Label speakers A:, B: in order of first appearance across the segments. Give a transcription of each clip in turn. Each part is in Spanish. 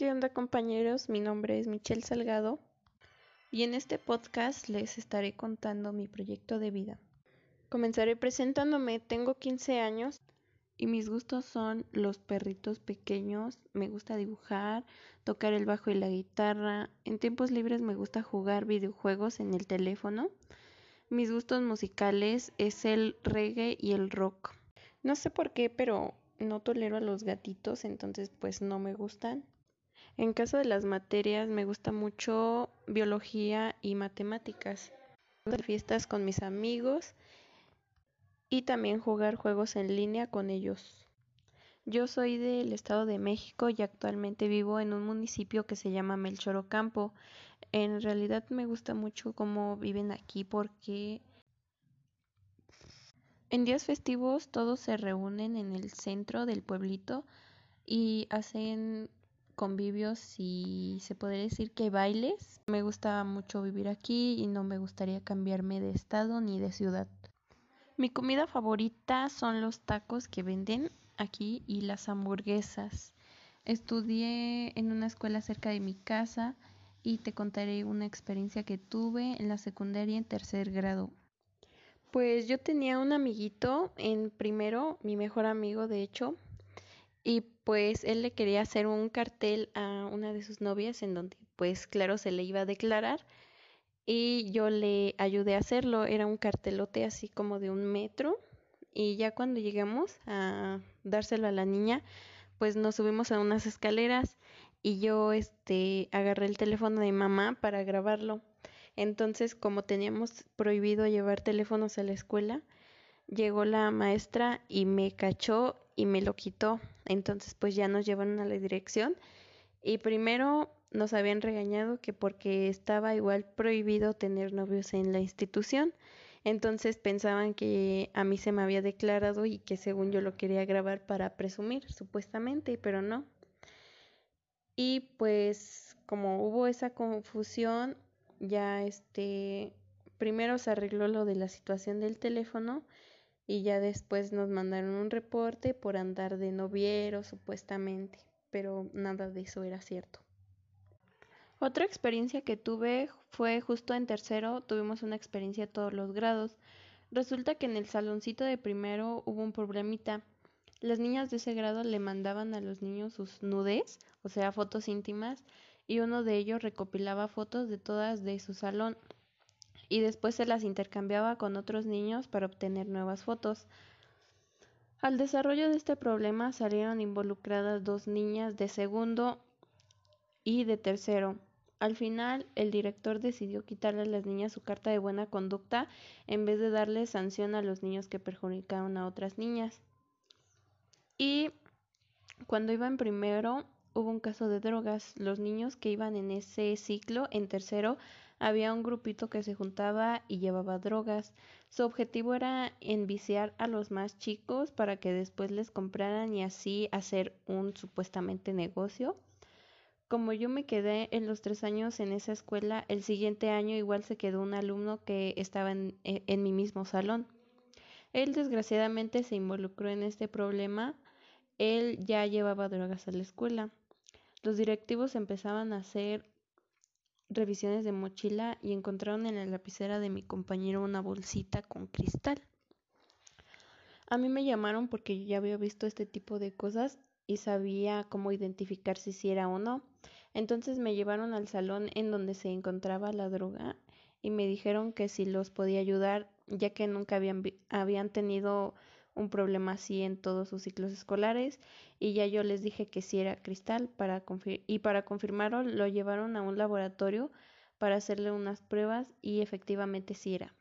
A: ¿Qué onda compañeros? Mi nombre es Michelle Salgado y en este podcast les estaré contando mi proyecto de vida. Comenzaré presentándome, tengo 15 años y mis gustos son los perritos pequeños, me gusta dibujar, tocar el bajo y la guitarra, en tiempos libres me gusta jugar videojuegos en el teléfono. Mis gustos musicales es el reggae y el rock. No sé por qué, pero no tolero a los gatitos, entonces pues no me gustan. En caso de las materias me gusta mucho biología y matemáticas. Fiestas con mis amigos y también jugar juegos en línea con ellos. Yo soy del Estado de México y actualmente vivo en un municipio que se llama Melchor Ocampo. En realidad me gusta mucho cómo viven aquí porque en días festivos todos se reúnen en el centro del pueblito y hacen convivios y se podría decir que bailes. Me gusta mucho vivir aquí y no me gustaría cambiarme de estado ni de ciudad. Mi comida favorita son los tacos que venden aquí y las hamburguesas. Estudié en una escuela cerca de mi casa y te contaré una experiencia que tuve en la secundaria en tercer grado. Pues yo tenía un amiguito en primero, mi mejor amigo de hecho, y pues él le quería hacer un cartel a una de sus novias en donde pues claro se le iba a declarar y yo le ayudé a hacerlo, era un cartelote así como de un metro y ya cuando llegamos a dárselo a la niña pues nos subimos a unas escaleras y yo este agarré el teléfono de mamá para grabarlo. Entonces, como teníamos prohibido llevar teléfonos a la escuela, llegó la maestra y me cachó y me lo quitó. Entonces, pues ya nos llevaron a la dirección y primero nos habían regañado que porque estaba igual prohibido tener novios en la institución. Entonces pensaban que a mí se me había declarado y que según yo lo quería grabar para presumir, supuestamente, pero no. Y pues como hubo esa confusión, ya este, primero se arregló lo de la situación del teléfono y ya después nos mandaron un reporte por andar de noviero supuestamente, pero nada de eso era cierto. Otra experiencia que tuve fue justo en tercero, tuvimos una experiencia todos los grados. Resulta que en el saloncito de primero hubo un problemita. Las niñas de ese grado le mandaban a los niños sus nudes, o sea, fotos íntimas, y uno de ellos recopilaba fotos de todas de su salón y después se las intercambiaba con otros niños para obtener nuevas fotos. Al desarrollo de este problema salieron involucradas dos niñas de segundo y de tercero. Al final, el director decidió quitarle a las niñas su carta de buena conducta en vez de darle sanción a los niños que perjudicaron a otras niñas. Y cuando iba en primero, hubo un caso de drogas. Los niños que iban en ese ciclo, en tercero, había un grupito que se juntaba y llevaba drogas. Su objetivo era enviciar a los más chicos para que después les compraran y así hacer un supuestamente negocio. Como yo me quedé en los tres años en esa escuela, el siguiente año igual se quedó un alumno que estaba en, e, en mi mismo salón. Él desgraciadamente se involucró en este problema. Él ya llevaba drogas a la escuela. Los directivos empezaban a hacer revisiones de mochila y encontraron en la lapicera de mi compañero una bolsita con cristal. A mí me llamaron porque yo ya había visto este tipo de cosas y sabía cómo identificar si sí era o no. Entonces me llevaron al salón en donde se encontraba la droga y me dijeron que si los podía ayudar ya que nunca habían, habían tenido un problema así en todos sus ciclos escolares y ya yo les dije que sí era cristal para y para confirmarlo lo llevaron a un laboratorio para hacerle unas pruebas y efectivamente sí era.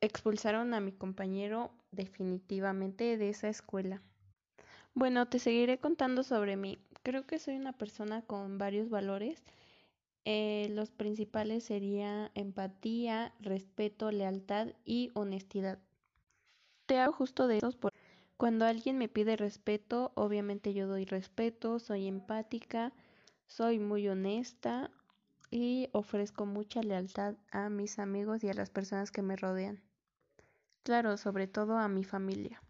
A: expulsaron a mi compañero definitivamente de esa escuela. Bueno, te seguiré contando sobre mí. Creo que soy una persona con varios valores. Eh, los principales serían empatía, respeto, lealtad y honestidad. Te hago justo de esos por cuando alguien me pide respeto, obviamente yo doy respeto, soy empática, soy muy honesta y ofrezco mucha lealtad a mis amigos y a las personas que me rodean. Claro, sobre todo a mi familia.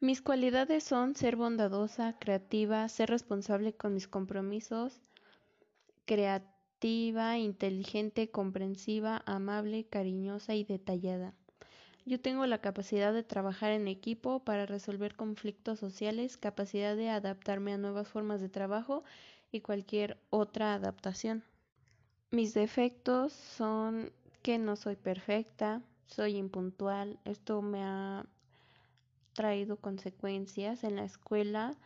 A: Mis cualidades son ser bondadosa, creativa, ser responsable con mis compromisos, creativa, inteligente, comprensiva, amable, cariñosa y detallada. Yo tengo la capacidad de trabajar en equipo para resolver conflictos sociales, capacidad de adaptarme a nuevas formas de trabajo y cualquier otra adaptación. Mis defectos son que no soy perfecta, soy impuntual, esto me ha traído consecuencias en la escuela,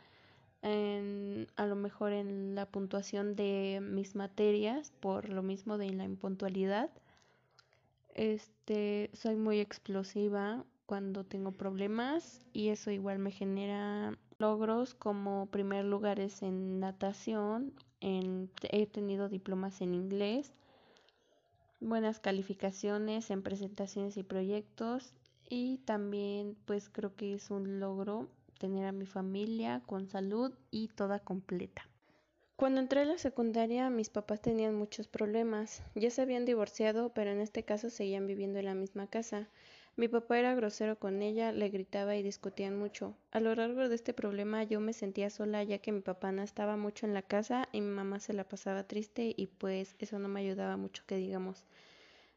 A: a lo mejor en la puntuación de mis materias por lo mismo de la impuntualidad. Este, soy muy explosiva cuando tengo problemas y eso igual me genera logros como primer lugares en natación, en, he tenido diplomas en inglés, buenas calificaciones en presentaciones y proyectos y también pues creo que es un logro tener a mi familia con salud y toda completa. Cuando entré a la secundaria mis papás tenían muchos problemas. Ya se habían divorciado, pero en este caso seguían viviendo en la misma casa. Mi papá era grosero con ella, le gritaba y discutían mucho. A lo largo de este problema yo me sentía sola ya que mi papá no estaba mucho en la casa y mi mamá se la pasaba triste y pues eso no me ayudaba mucho que digamos.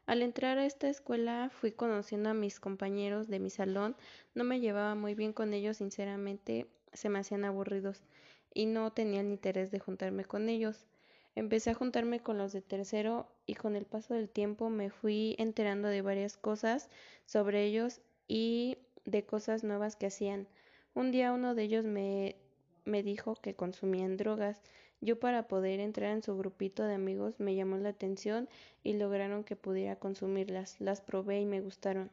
A: Al entrar a esta escuela fui conociendo a mis compañeros de mi salón, no me llevaba muy bien con ellos, sinceramente se me hacían aburridos y no tenía el interés de juntarme con ellos. Empecé a juntarme con los de tercero y con el paso del tiempo me fui enterando de varias cosas sobre ellos y de cosas nuevas que hacían. Un día uno de ellos me, me dijo que consumían drogas. Yo para poder entrar en su grupito de amigos me llamó la atención y lograron que pudiera consumirlas. Las probé y me gustaron.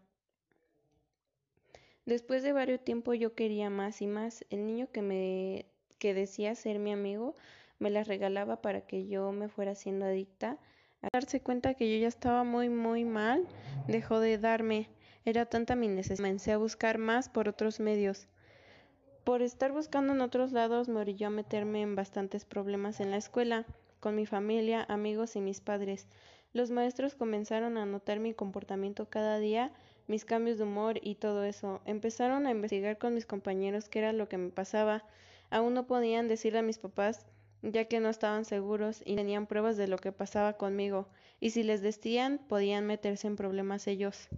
A: Después de varios tiempo yo quería más y más. El niño que me que decía ser mi amigo me las regalaba para que yo me fuera siendo adicta. Al darse cuenta que yo ya estaba muy muy mal, dejó de darme. Era tanta mi necesidad. Comencé a buscar más por otros medios. Por estar buscando en otros lados me orilló a meterme en bastantes problemas en la escuela, con mi familia, amigos y mis padres. Los maestros comenzaron a notar mi comportamiento cada día, mis cambios de humor y todo eso. Empezaron a investigar con mis compañeros qué era lo que me pasaba. Aún no podían decirle a mis papás ya que no estaban seguros y tenían pruebas de lo que pasaba conmigo, y si les decían podían meterse en problemas ellos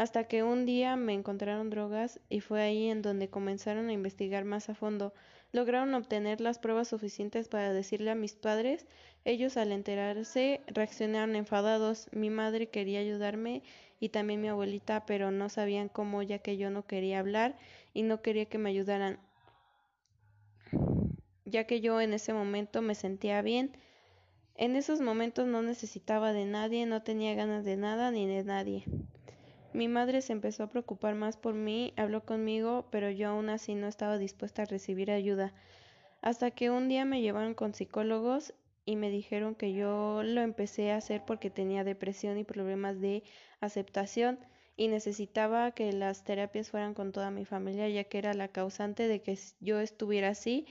A: hasta que un día me encontraron drogas y fue ahí en donde comenzaron a investigar más a fondo. Lograron obtener las pruebas suficientes para decirle a mis padres. Ellos al enterarse reaccionaron enfadados. Mi madre quería ayudarme y también mi abuelita, pero no sabían cómo ya que yo no quería hablar y no quería que me ayudaran, ya que yo en ese momento me sentía bien. En esos momentos no necesitaba de nadie, no tenía ganas de nada ni de nadie. Mi madre se empezó a preocupar más por mí, habló conmigo, pero yo aún así no estaba dispuesta a recibir ayuda. Hasta que un día me llevaron con psicólogos y me dijeron que yo lo empecé a hacer porque tenía depresión y problemas de aceptación y necesitaba que las terapias fueran con toda mi familia ya que era la causante de que yo estuviera así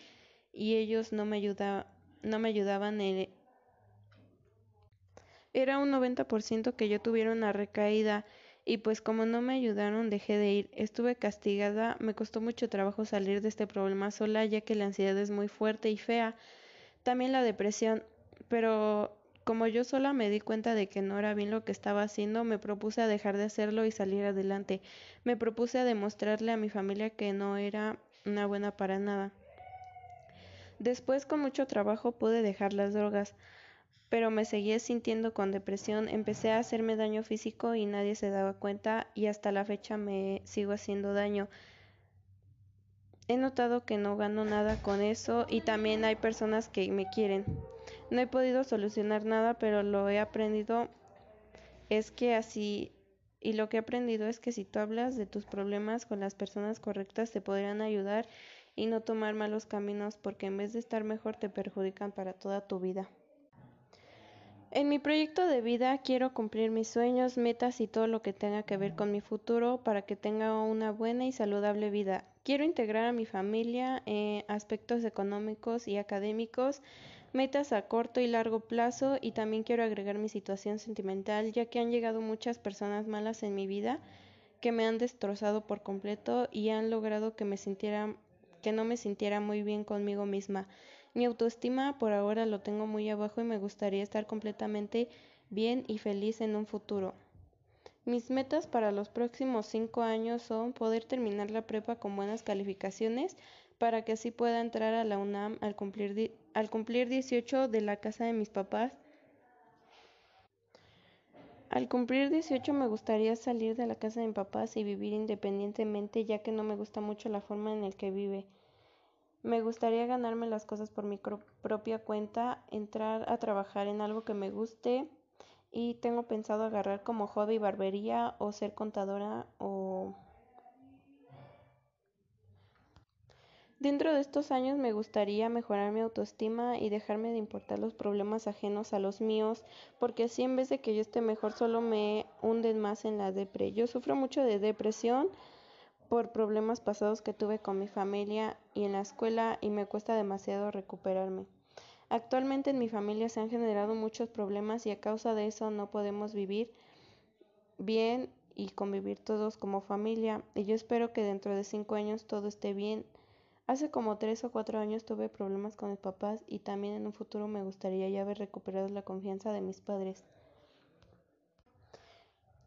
A: y ellos no me ayudaban no me ayudaban en... era un 90% que yo tuviera una recaída y pues como no me ayudaron dejé de ir. Estuve castigada, me costó mucho trabajo salir de este problema sola ya que la ansiedad es muy fuerte y fea. También la depresión, pero como yo sola me di cuenta de que no era bien lo que estaba haciendo, me propuse a dejar de hacerlo y salir adelante. Me propuse a demostrarle a mi familia que no era una buena para nada. Después con mucho trabajo pude dejar las drogas pero me seguía sintiendo con depresión, empecé a hacerme daño físico y nadie se daba cuenta y hasta la fecha me sigo haciendo daño. He notado que no gano nada con eso y también hay personas que me quieren. No he podido solucionar nada, pero lo he aprendido es que así y lo que he aprendido es que si tú hablas de tus problemas con las personas correctas te podrán ayudar y no tomar malos caminos porque en vez de estar mejor te perjudican para toda tu vida. En mi proyecto de vida quiero cumplir mis sueños, metas y todo lo que tenga que ver con mi futuro para que tenga una buena y saludable vida. Quiero integrar a mi familia en aspectos económicos y académicos, metas a corto y largo plazo y también quiero agregar mi situación sentimental ya que han llegado muchas personas malas en mi vida que me han destrozado por completo y han logrado que me sintiera que no me sintiera muy bien conmigo misma. Mi autoestima por ahora lo tengo muy abajo y me gustaría estar completamente bien y feliz en un futuro. Mis metas para los próximos cinco años son poder terminar la prepa con buenas calificaciones para que así pueda entrar a la UNAM al cumplir, al cumplir 18 de la casa de mis papás al cumplir 18 me gustaría salir de la casa de mis papás y vivir independientemente ya que no me gusta mucho la forma en la que vive. Me gustaría ganarme las cosas por mi propia cuenta, entrar a trabajar en algo que me guste y tengo pensado agarrar como hobby barbería o ser contadora o Dentro de estos años me gustaría mejorar mi autoestima y dejarme de importar los problemas ajenos a los míos, porque así en vez de que yo esté mejor solo me hunden más en la depresión. Yo sufro mucho de depresión por problemas pasados que tuve con mi familia y en la escuela y me cuesta demasiado recuperarme. Actualmente en mi familia se han generado muchos problemas y a causa de eso no podemos vivir bien y convivir todos como familia y yo espero que dentro de cinco años todo esté bien Hace como tres o cuatro años tuve problemas con mis papás y también en un futuro me gustaría ya haber recuperado la confianza de mis padres.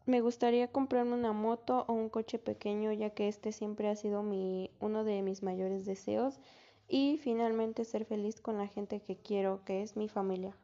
A: Me gustaría comprarme una moto o un coche pequeño ya que este siempre ha sido mi, uno de mis mayores deseos y finalmente ser feliz con la gente que quiero, que es mi familia.